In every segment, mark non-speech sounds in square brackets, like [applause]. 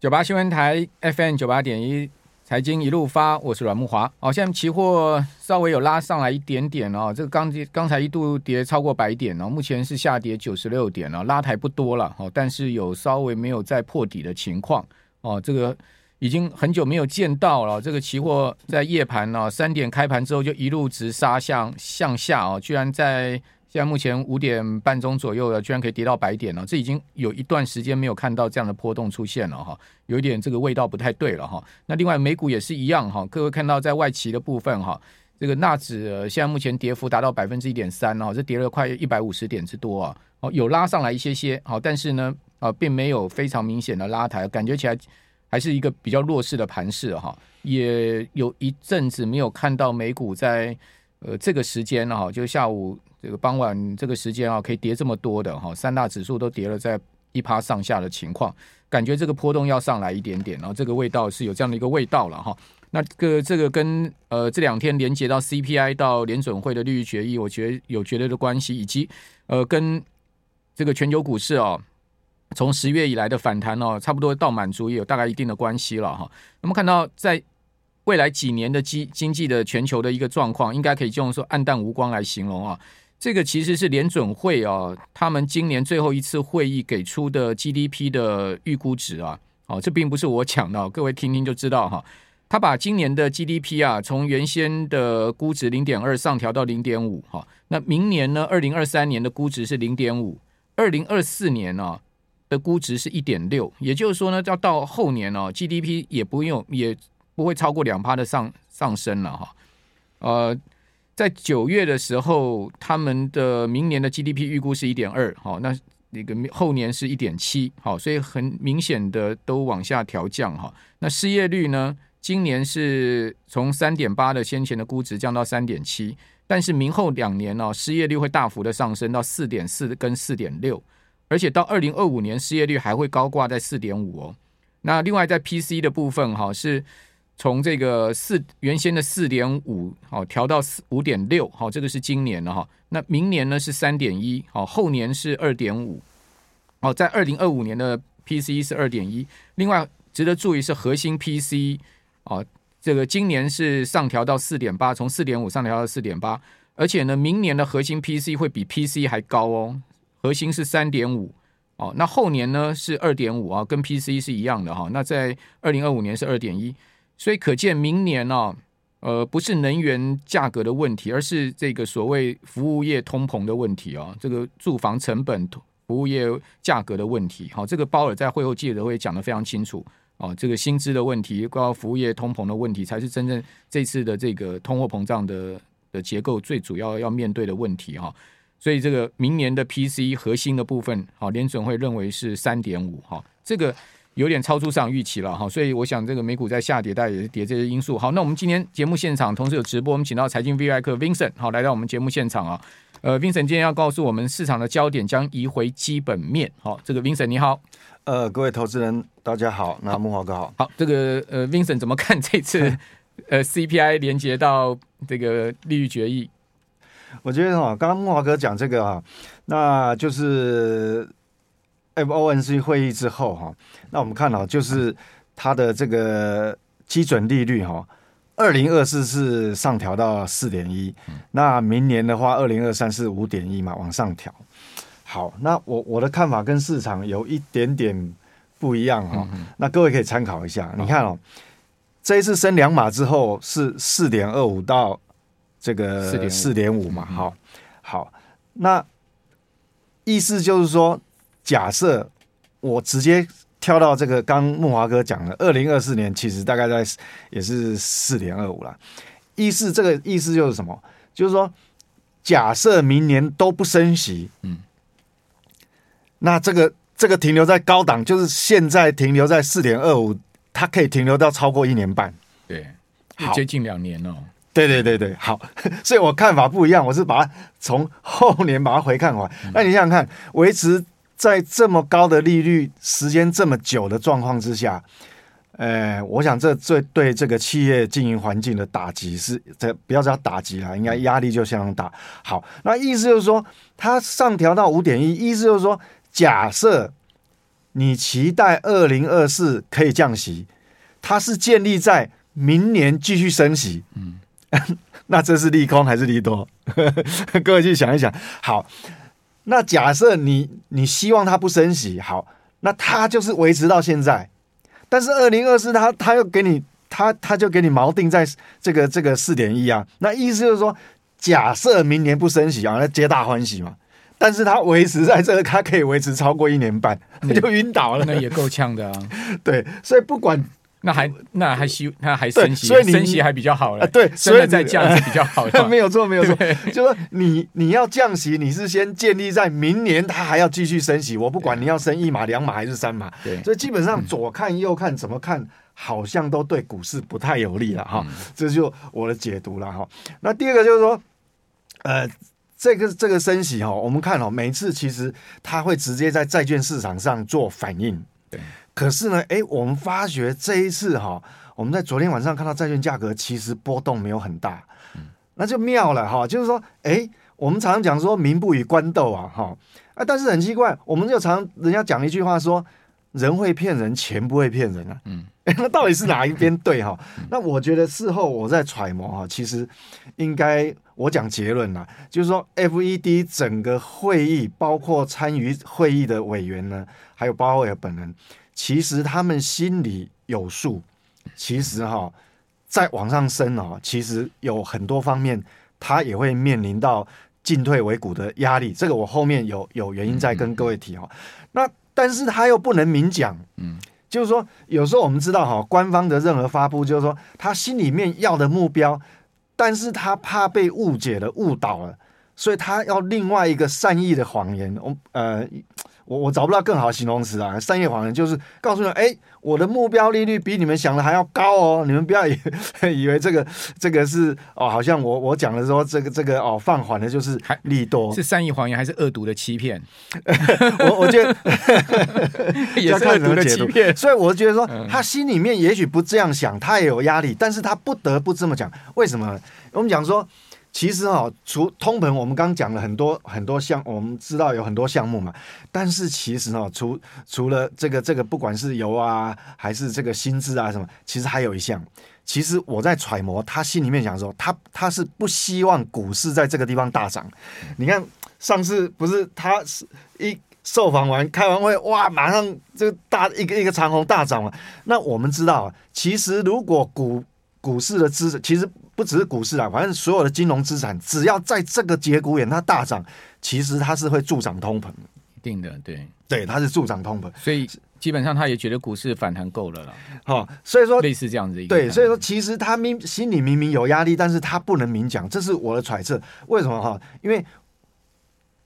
九八新闻台 FM 九八点一，财经一路发，我是阮木华。好，现在期货稍微有拉上来一点点哦，这个刚刚才一度跌超过百点哦，目前是下跌九十六点哦，拉抬不多了哦，但是有稍微没有再破底的情况哦，这个已经很久没有见到了。这个期货在夜盘呢，三点开盘之后就一路直杀向向下哦，居然在。现在目前五点半钟左右了，居然可以跌到百点了，这已经有一段时间没有看到这样的波动出现了哈，有一点这个味道不太对了哈。那另外美股也是一样哈，各位看到在外期的部分哈，这个纳指现在目前跌幅达到百分之一点三哦，这跌了快一百五十点之多啊，哦有拉上来一些些好，但是呢啊并没有非常明显的拉抬，感觉起来还是一个比较弱势的盘势哈，也有一阵子没有看到美股在呃这个时间哈，就下午。这个傍晚这个时间啊，可以跌这么多的哈，三大指数都跌了在一趴上下的情况，感觉这个波动要上来一点点，然后这个味道是有这样的一个味道了哈。那个这个跟呃这两天连接到 CPI 到联准会的利率决议，我觉得有绝对的关系，以及呃跟这个全球股市哦，从十月以来的反弹哦，差不多到满足也有大概一定的关系了哈。那么看到在。未来几年的经经济的全球的一个状况，应该可以用说黯淡无光来形容啊。这个其实是联准会啊，他们今年最后一次会议给出的 GDP 的预估值啊。哦，这并不是我讲的，各位听听就知道哈。他把今年的 GDP 啊，从原先的估值零点二上调到零点五哈。那明年呢，二零二三年的估值是零点五，二零二四年呢的估值是一点六。也就是说呢，要到后年呢，GDP 也不用也。不会超过两趴的上上升了哈，呃，在九月的时候，他们的明年的 GDP 预估是一点二，好，那那个后年是一点七，好，所以很明显的都往下调降哈。那失业率呢，今年是从三点八的先前的估值降到三点七，但是明后两年呢，失业率会大幅的上升到四点四跟四点六，而且到二零二五年失业率还会高挂在四点五哦。那另外在 PC 的部分哈是。从这个四原先的四点五好调到四五点六好，这个是今年的哈。那明年呢是三点一好，后年是二点五好，在二零二五年的 PCE 是二点一。另外值得注意是核心 PCE 啊，这个今年是上调到四点八，从四点五上调到四点八，而且呢，明年的核心 PC 会比 PC 还高哦。核心是三点五哦，那后年呢是二点五啊，跟 PC 是一样的哈。那在二零二五年是二点一。所以可见，明年呢、呃，不是能源价格的问题，而是这个所谓服务业通膨的问题啊、哦，这个住房成本、服务业价格的问题。好，这个鲍尔在会后记者会讲得非常清楚啊，这个薪资的问题，包括服务业通膨的问题，才是真正这次的这个通货膨胀的的结构最主要要面对的问题哈。所以，这个明年的 P C 核心的部分，好，联准会认为是三点五哈，这个。有点超出市场预期了哈，所以我想这个美股在下跌，大概也是跌这些因素。好，那我们今天节目现场同时有直播，我们请到财经 V I 客 Vincent 好来到我们节目现场啊。呃，Vincent 今天要告诉我们市场的焦点将移回基本面。好，这个 Vincent 你好，呃，各位投资人大家好，那木华哥好。好，这个呃 Vincent 怎么看这次 [laughs] 呃 C P I 连接到这个利率决议？我觉得哈，刚刚木华哥讲这个啊，那就是。FOMC 会议之后哈，那我们看到就是它的这个基准利率哈，二零二四是上调到四点一，那明年的话，二零二三是五点一嘛，往上调。好，那我我的看法跟市场有一点点不一样哈，那各位可以参考一下。你看哦，这一次升两码之后是四点二五到这个四点五嘛，好，好，那意思就是说。假设我直接跳到这个，刚木华哥讲的，二零二四年其实大概在也是四点二五了。意思这个意思就是什么？就是说，假设明年都不升息，嗯，那这个这个停留在高档，就是现在停留在四点二五，它可以停留到超过一年半，对，接近两年哦。对对对对，好，[laughs] 所以我看法不一样，我是把它从后年把它回看完。那你想想看，维持。在这么高的利率、时间这么久的状况之下，呃，我想这最对这个企业经营环境的打击是，这不要叫打击啦，应该压力就相当大。好，那意思就是说，它上调到五点一，意思就是说，假设你期待二零二四可以降息，它是建立在明年继续升息。嗯，[laughs] 那这是利空还是利多？[laughs] 各位去想一想。好，那假设你你希望它不升息，好，那它就是维持到现在。但是二零二四，它它又给你，它它就给你锚定在这个这个四点一啊。那意思就是说，假设明年不升息啊，那皆大欢喜嘛。但是它维持在这个，它可以维持超过一年半，它 [laughs] 就晕倒了。那也够呛的啊。对，所以不管那还那还息，那还升息，所以升息还比较好了。对，所以再降是比较好的。[laughs] 没有错，没有错。就说你你要降息，你是先建立在明年它还要继续升息。我不管你要升一码、两码还是三码。对，所以基本上左看右看怎么看，好像都对股市不太有利了哈。这就我的解读了哈。那第二个就是说，呃。这个这个升息哈，我们看哦，每次其实它会直接在债券市场上做反应。对。可是呢，哎，我们发觉这一次哈，我们在昨天晚上看到债券价格其实波动没有很大，那就妙了哈。就是说，哎，我们常常讲说“民不与官斗”啊，哈啊，但是很奇怪，我们就常人家讲一句话说。人会骗人，钱不会骗人啊。嗯，[laughs] 那到底是哪一边对哈？那我觉得事后我在揣摩哈，其实应该我讲结论啦，就是说 FED 整个会议，包括参与会议的委员呢，还有鲍威尔本人，其实他们心里有数。其实哈，再往上升哦，其实有很多方面，他也会面临到进退维谷的压力。这个我后面有有原因再跟各位提哈。那但是他又不能明讲，嗯，就是说，有时候我们知道哈，官方的任何发布，就是说他心里面要的目标，但是他怕被误解了、误导了，所以他要另外一个善意的谎言，我呃。我我找不到更好的形容词啊！商业谎言就是告诉你，哎，我的目标利率比你们想的还要高哦，你们不要以 [laughs] 以为这个这个是哦，好像我我讲的说这个这个哦放缓的就是利多，是善意谎言还是恶毒的欺骗？我我觉得 [laughs] 也是恶毒的欺骗，所以我觉得说他心里面也许不这样想，他也有压力，但是他不得不这么讲。为什么？我们讲说。其实哈，除通膨，我们刚讲了很多很多项，我们知道有很多项目嘛。但是其实哈，除除了这个这个，不管是油啊，还是这个薪资啊什么，其实还有一项。其实我在揣摩他心里面想说，他他是不希望股市在这个地方大涨。你看上次不是他是一受访完开完会，哇，马上这个大一个一个长虹大涨了。那我们知道啊，其实如果股股市的资产，其实。不只是股市啊，反正所有的金融资产，只要在这个节骨眼它大涨，其实它是会助长通膨的。一定的，对对，它是助长通膨，所以基本上他也觉得股市反弹够了了。好、哦，所以说类似这样子一个。对，所以说其实他明心里明明有压力，但是他不能明讲，这是我的揣测。为什么哈？因为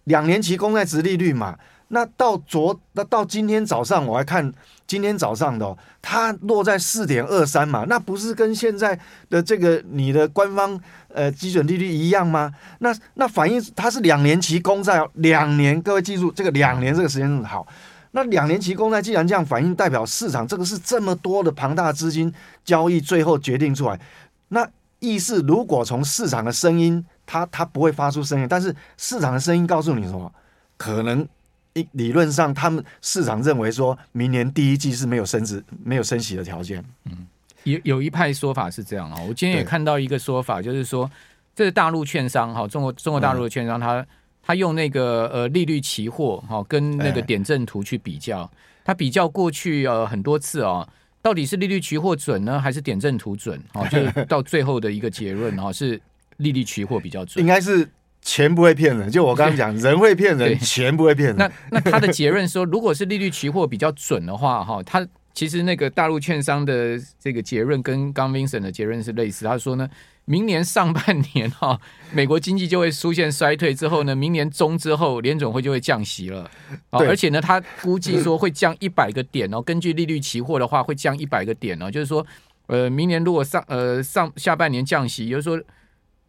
两年期公债值利率嘛。那到昨那到今天早上，我还看今天早上的、它落在四点二三嘛，那不是跟现在的这个你的官方呃基准利率一样吗？那那反映它是两年期公债，两年，各位记住这个两年这个时间好。那两年期公债既然这样反映，代表市场这个是这么多的庞大资金交易最后决定出来。那意思如果从市场的声音，它它不会发出声音，但是市场的声音告诉你什么？可能。一理论上，他们市场认为说，明年第一季是没有升值、没有升息的条件。嗯，有有一派说法是这样啊。我今天也看到一个说法，就是说，这是大陆券商哈，中国中国大陆的券商，他他用那个呃利率期货哈，跟那个点阵图去比较，他比较过去呃很多次啊，到底是利率期货准呢，还是点阵图准？哦，就到最后的一个结论哈，是利率期货比较准，[laughs] 应该是。钱不会骗人，就我刚刚讲，人会骗人，钱不会骗人。那那他的结论说，如果是利率期货比较准的话，哈，他其实那个大陆券商的这个结论跟刚 Vincent 的结论是类似。他说呢，明年上半年哈，美国经济就会出现衰退，之后呢，明年中之后联总会就会降息了。而且呢，他估计说会降一百个点哦。根据利率期货的话，会降一百个点哦。就是说，呃，明年如果上呃上下半年降息，也就是说。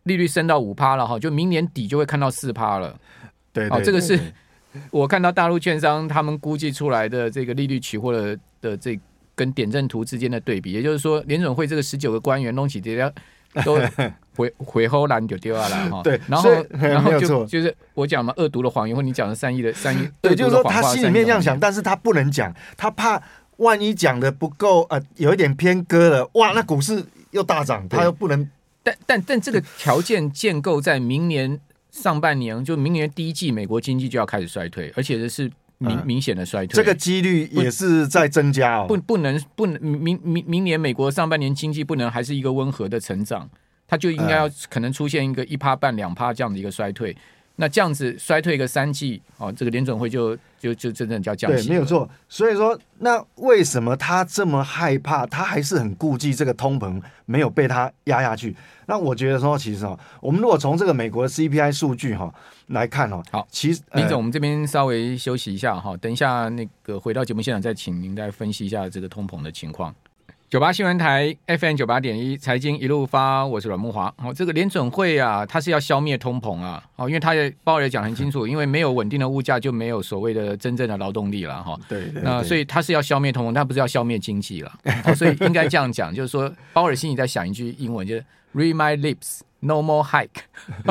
利率升到五趴了哈，就明年底就会看到四趴了。对，好，这个是我看到大陆券商他们估计出来的这个利率期货的的这跟点阵图之间的对比，也就是说联准会这个十九个官员弄起这条 [laughs] 都回回后栏就丢下来哈。对，然后然后就就是我讲嘛，恶毒的谎言，或你讲的善意的善意，[laughs] 对，就是说他心里面这样想，但是他不能讲，他怕万一讲的不够呃，有一点偏鸽了，哇，那股市又大涨，他又不能。但但但这个条件建构在明年上半年，就明年第一季，美国经济就要开始衰退，而且这是明明显的衰退，这个几率也是在增加哦。不不能不能明明明年美国上半年经济不能还是一个温和的成长，它就应该要可能出现一个一趴半两趴这样的一个衰退。那这样子衰退个三季哦，这个联准会就就就真正叫降息。对，没有错。所以说，那为什么他这么害怕？他还是很顾忌这个通膨没有被他压下去。那我觉得说，其实哦，我们如果从这个美国的 CPI 数据哈来看哦，好，其实林总，我们这边稍微休息一下哈，等一下那个回到节目现场再请您再分析一下这个通膨的情况。九八新闻台 FM 九八点一财经一路发，我是阮慕华。哦，这个联准会啊，它是要消灭通膨啊。哦，因为它的报也讲很清楚，[laughs] 因为没有稳定的物价，就没有所谓的真正的劳动力了哈。对，对，对。那所以它是要消灭通膨，它不是要消灭经济了。[laughs] 所以应该这样讲，就是说鲍尔心里在想一句英文，就是 Read my lips, no more hike。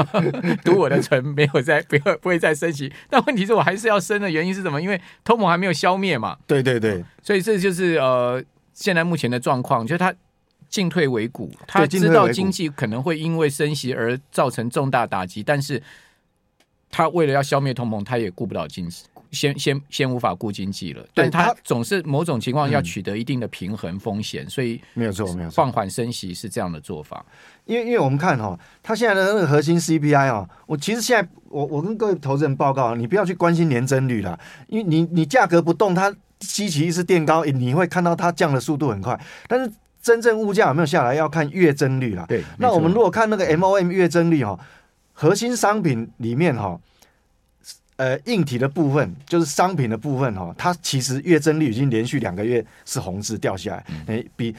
[laughs] 读我的唇，没有再不要不会再升息。但问题是我还是要升的原因是什么？因为通膨还没有消灭嘛。对对对。所以这就是呃。现在目前的状况，就是他进退维谷，他知道经济可能会因为升息而造成重大打击，但是他为了要消灭通膨，他也顾不到经济，先先先无法顾经济了。但他总是某种情况要取得一定的平衡风险，所以没有错，没有错，放缓升息是这样的做法。因为因为我们看哈，他现在的那个核心 CPI 啊，我其实现在我我跟各位投资人报告，你不要去关心年增率了，因为你你价格不动，它。基期一直垫高，你会看到它降的速度很快，但是真正物价有没有下来，要看月增率啦。对，那我们如果看那个 MOM 月增率哈，核心商品里面哈，呃，硬体的部分就是商品的部分哈，它其实月增率已经连续两个月是红字掉下来，哎、嗯，比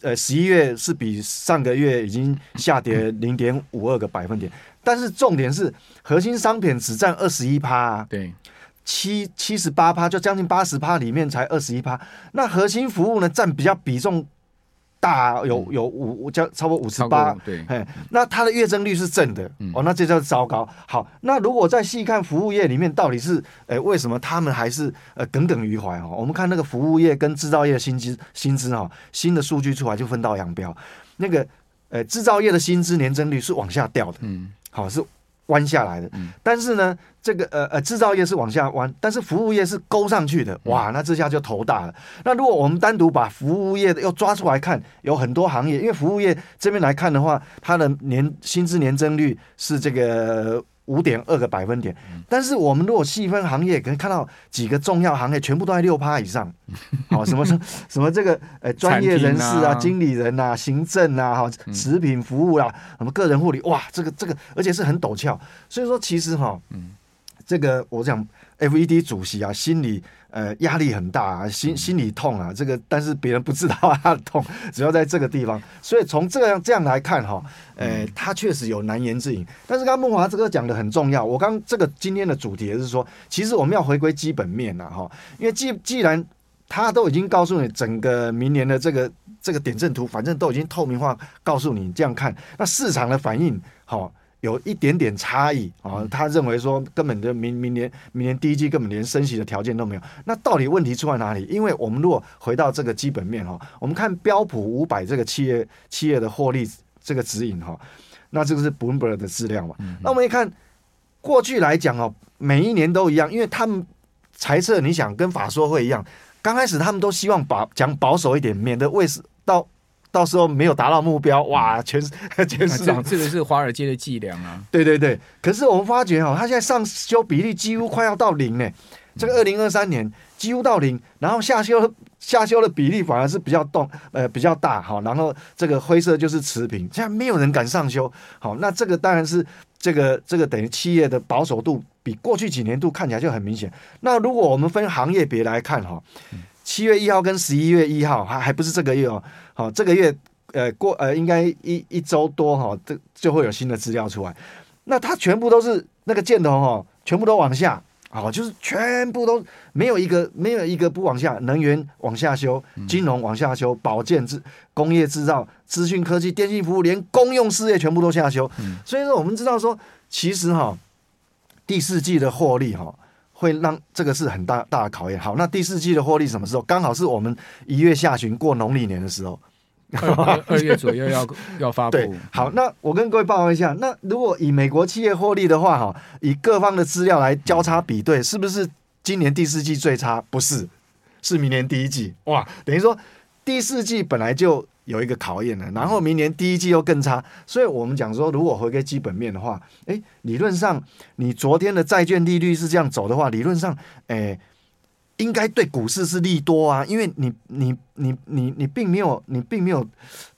呃十一月是比上个月已经下跌零点五二个百分点，但是重点是核心商品只占二十一趴。对。七七十八趴，就将近八十趴，里面才二十一趴。那核心服务呢，占比较比重大，有有五，将超过五十八。对，嘿，那它的月增率是正的，哦，那这叫糟糕。好，那如果再细看服务业里面，到底是，呃，为什么他们还是呃耿耿于怀？哦，我们看那个服务业跟制造业薪资薪资哈，新的数据出来就分道扬镳。那个呃制造业的薪资年增率是往下掉的，嗯，好是。弯下来的，但是呢，这个呃呃制造业是往下弯，但是服务业是勾上去的，哇，那这下就头大了。那如果我们单独把服务业的要抓出来看，有很多行业，因为服务业这边来看的话，它的年薪资年增率是这个。五点二个百分点，但是我们如果细分行业，可以看到几个重要行业全部都在六趴以上。[laughs] 好，什么什么什么这个呃专业人士啊、经理人啊、行政啊、哈食品服务啊、什么个人护理，哇，这个这个而且是很陡峭。所以说，其实哈，这个我讲 FED 主席啊，心里。呃，压力很大啊，心心里痛啊，这个但是别人不知道他的痛，[laughs] 主要在这个地方。所以从这样这样来看哈，呃，他确实有难言之隐。但是刚刚慕驊这个讲的很重要，我刚这个今天的主题也是说，其实我们要回归基本面了哈，因为既既然他都已经告诉你整个明年的这个这个点阵图，反正都已经透明化告诉你这样看，那市场的反应好。有一点点差异啊，他认为说根本就明明年明年第一季根本连升息的条件都没有，那到底问题出在哪里？因为我们如果回到这个基本面哈，我们看标普五百这个企业企业的获利这个指引哈，那这个是 Bloomberg 的资料嘛？那我们一看过去来讲哦，每一年都一样，因为他们猜测你想跟法说会一样，刚开始他们都希望把讲保守一点，免得为是到。到时候没有达到目标，哇，全是全是这样，这个是华尔街的伎俩啊！对对对，可是我们发觉哈，它现在上修比例几乎快要到零呢。这个二零二三年几乎到零，然后下修下修的比例反而是比较动呃比较大哈，然后这个灰色就是持平，现在没有人敢上修。好，那这个当然是这个这个等于企业的保守度比过去几年度看起来就很明显。那如果我们分行业别来看哈。七月一号跟十一月一号还还不是这个月哦，好，这个月呃过呃应该一一周多哈，这就会有新的资料出来。那它全部都是那个箭头哈，全部都往下，好，就是全部都没有一个没有一个不往下，能源往下修，金融往下修，保健制工业制造、资讯科技、电信服务，连公用事业全部都下修。所以说，我们知道说，其实哈，第四季的获利哈，会让这个是很大大的考验。好，那第四季的获利什么时候？刚好是我们一月下旬过农历年的时候。二二月左右要要发布。[laughs] 好，那我跟各位报告一下，那如果以美国企业获利的话，哈，以各方的资料来交叉比对，是不是今年第四季最差？不是，是明年第一季。哇，等于说第四季本来就有一个考验了，然后明年第一季又更差，所以我们讲说，如果回归基本面的话，诶，理论上你昨天的债券利率是这样走的话，理论上，诶。应该对股市是利多啊，因为你你你你你并没有你并没有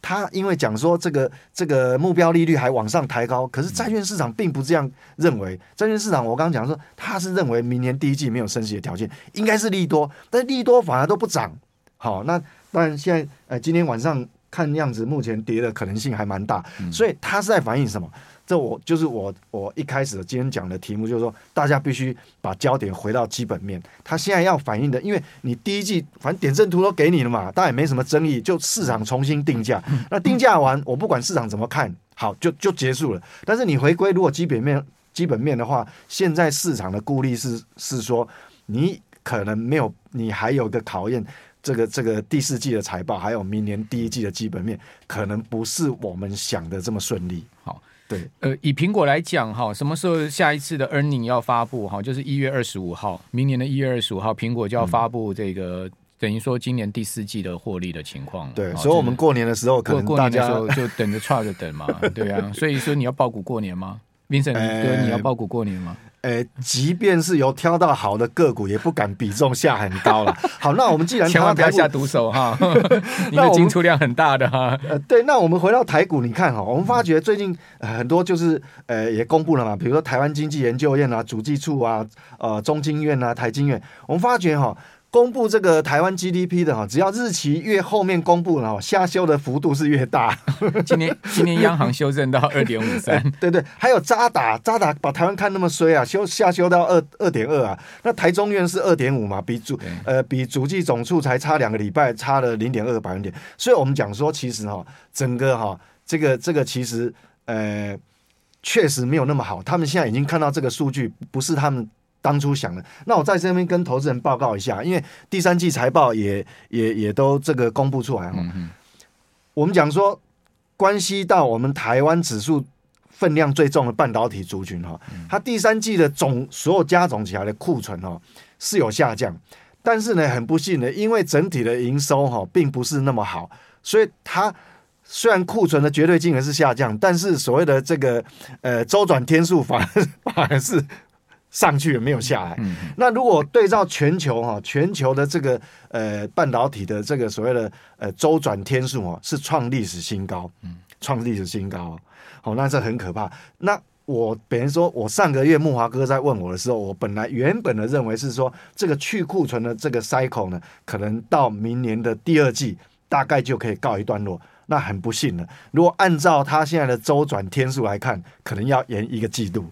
他，因为讲说这个这个目标利率还往上抬高，可是债券市场并不这样认为。债券市场我刚刚讲说，他是认为明年第一季没有升息的条件，应该是利多，但利多反而都不涨。好，那当然现在呃今天晚上看样子，目前跌的可能性还蛮大，所以它是在反映什么？这我就是我我一开始今天讲的题目，就是说大家必须把焦点回到基本面。他现在要反映的，因为你第一季反正点阵图都给你了嘛，当然也没什么争议，就市场重新定价。那定价完，我不管市场怎么看好，就就结束了。但是你回归如果基本面基本面的话，现在市场的顾虑是是说，你可能没有，你还有个考验，这个这个第四季的财报，还有明年第一季的基本面，可能不是我们想的这么顺利。好。对，呃，以苹果来讲哈，什么时候下一次的 earning 要发布哈？就是一月二十五号，明年的一月二十五号，苹果就要发布这个，嗯、等于说今年第四季的获利的情况。对，所以我们过年的时候可能大家过过年的时候就等着踹着等嘛，对啊。所以说你要抱股过年吗？Vincent [laughs] 哥，你要抱股过年吗？诶，即便是有挑到好的个股，也不敢比重下很高了。好，那我们既然千万不要下毒手哈，[laughs] 你的进出量很大的哈。呃，对，那我们回到台股，你看哈，我们发觉最近很多就是呃也公布了嘛，比如说台湾经济研究院啊、主计处啊、呃中经院啊、台经院，我们发觉哈。公布这个台湾 GDP 的哈，只要日期越后面公布了哈，下修的幅度是越大。[laughs] 今年今年央行修正到 [laughs] 二点五三，[laughs] 对对，还有渣打渣打把台湾看那么衰啊，修下修到二二点二啊。那台中院是二点五嘛，比主呃比主计总处才差两个礼拜，差了零点二个百分点。所以我们讲说，其实哈，整个哈这个这个其实呃确实没有那么好。他们现在已经看到这个数据，不是他们。当初想的，那我在这边跟投资人报告一下，因为第三季财报也也也都这个公布出来哈。嗯、我们讲说，关系到我们台湾指数分量最重的半导体族群哈，它第三季的总所有加总起来的库存哈是有下降，但是呢，很不幸的，因为整体的营收哈并不是那么好，所以它虽然库存的绝对金额是下降，但是所谓的这个呃周转天数反而 [laughs] 反而是。上去也没有下来？嗯、那如果对照全球哈，全球的这个呃半导体的这个所谓的呃周转天数哦，是创历史新高，创历史新高。好，那这很可怕。那我本来说，我上个月木华哥在问我的时候，我本来原本的认为是说，这个去库存的这个 cycle 呢，可能到明年的第二季大概就可以告一段落。那很不幸了，如果按照他现在的周转天数来看，可能要延一个季度。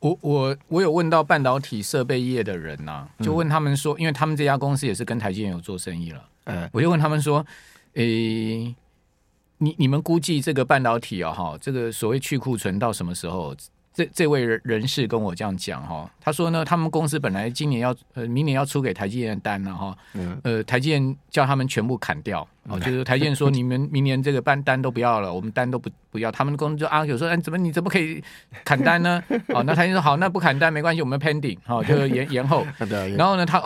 我我我有问到半导体设备业的人呐、啊，就问他们说，因为他们这家公司也是跟台积电有做生意了，嗯，我就问他们说，诶、欸，你你们估计这个半导体啊，哈，这个所谓去库存到什么时候？这这位人人士跟我这样讲哈，他说呢，他们公司本来今年要呃明年要出给台积电的单了哈，呃台积电叫他们全部砍掉，哦，就是台积电说你们 [laughs] 明年这个单单都不要了，我们单都不不要，他们公司就啊有说哎怎么你怎么可以砍单呢？哦，那台积电说好，那不砍单没关系，我们 pending 好，就延 [laughs] [laughs] 延后，然后呢他。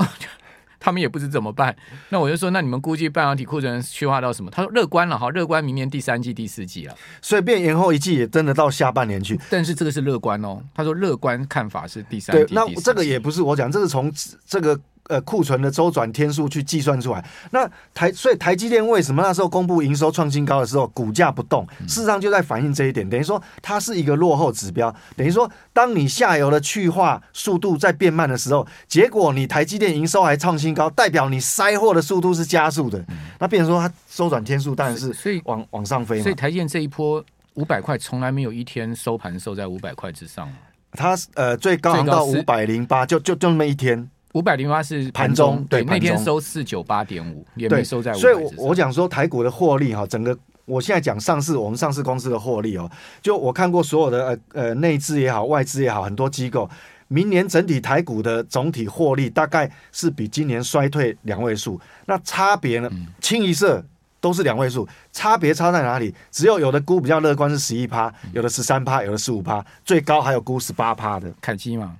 他们也不知怎么办，那我就说，那你们估计半导体库存去化到什么？他说乐观了哈，乐观明年第三季、第四季了，所以变延后一季也真的到下半年去。但是这个是乐观哦，他说乐观看法是第三季。对，那这个也不是我讲，这是从这个。呃，库存的周转天数去计算出来，那台所以台积电为什么那时候公布营收创新高的时候，股价不动？事实上就在反映这一点，等于说它是一个落后指标。等于说，当你下游的去化速度在变慢的时候，结果你台积电营收还创新高，代表你塞货的速度是加速的。那变成说它周转天数当然是所以往往上飞嘛。所以台积电这一波五百块从来没有一天收盘收在五百块之上。它呃最高到五百零八，就就就那么一天。五百零八是盘中，对，那天收四九八点五，也没收在。所以我，我讲说台股的获利哈，整个我现在讲上市，我们上市公司的获利哦，就我看过所有的呃呃内资也好，外资也好，很多机构，明年整体台股的总体获利大概是比今年衰退两位数，那差别呢，清一色都是两位数，差别差在哪里？只有有的估比较乐观是十一趴，有的十三趴，有的十五趴，最高还有估十八趴的凯基嘛。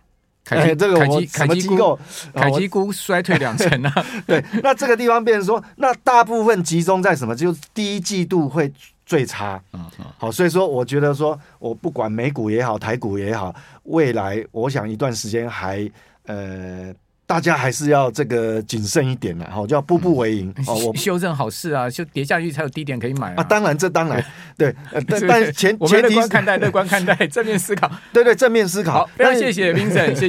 凯基、欸、这个我什么机构？凯基估衰退两成啊！[laughs] 对，那这个地方变成说，那大部分集中在什么？就是第一季度会最差。嗯嗯。好，所以说我觉得说，我不管美股也好，台股也好，未来我想一段时间还呃。大家还是要这个谨慎一点的，哈，就要步步为营 [laughs] 哦。我 [laughs] 修正好事啊，就跌下去才有低点可以买啊。当然，这当然对，但但前前我们乐观看待，乐观看待，正面思考，对对，正面思考。好，非常谢谢 Vincent，谢谢。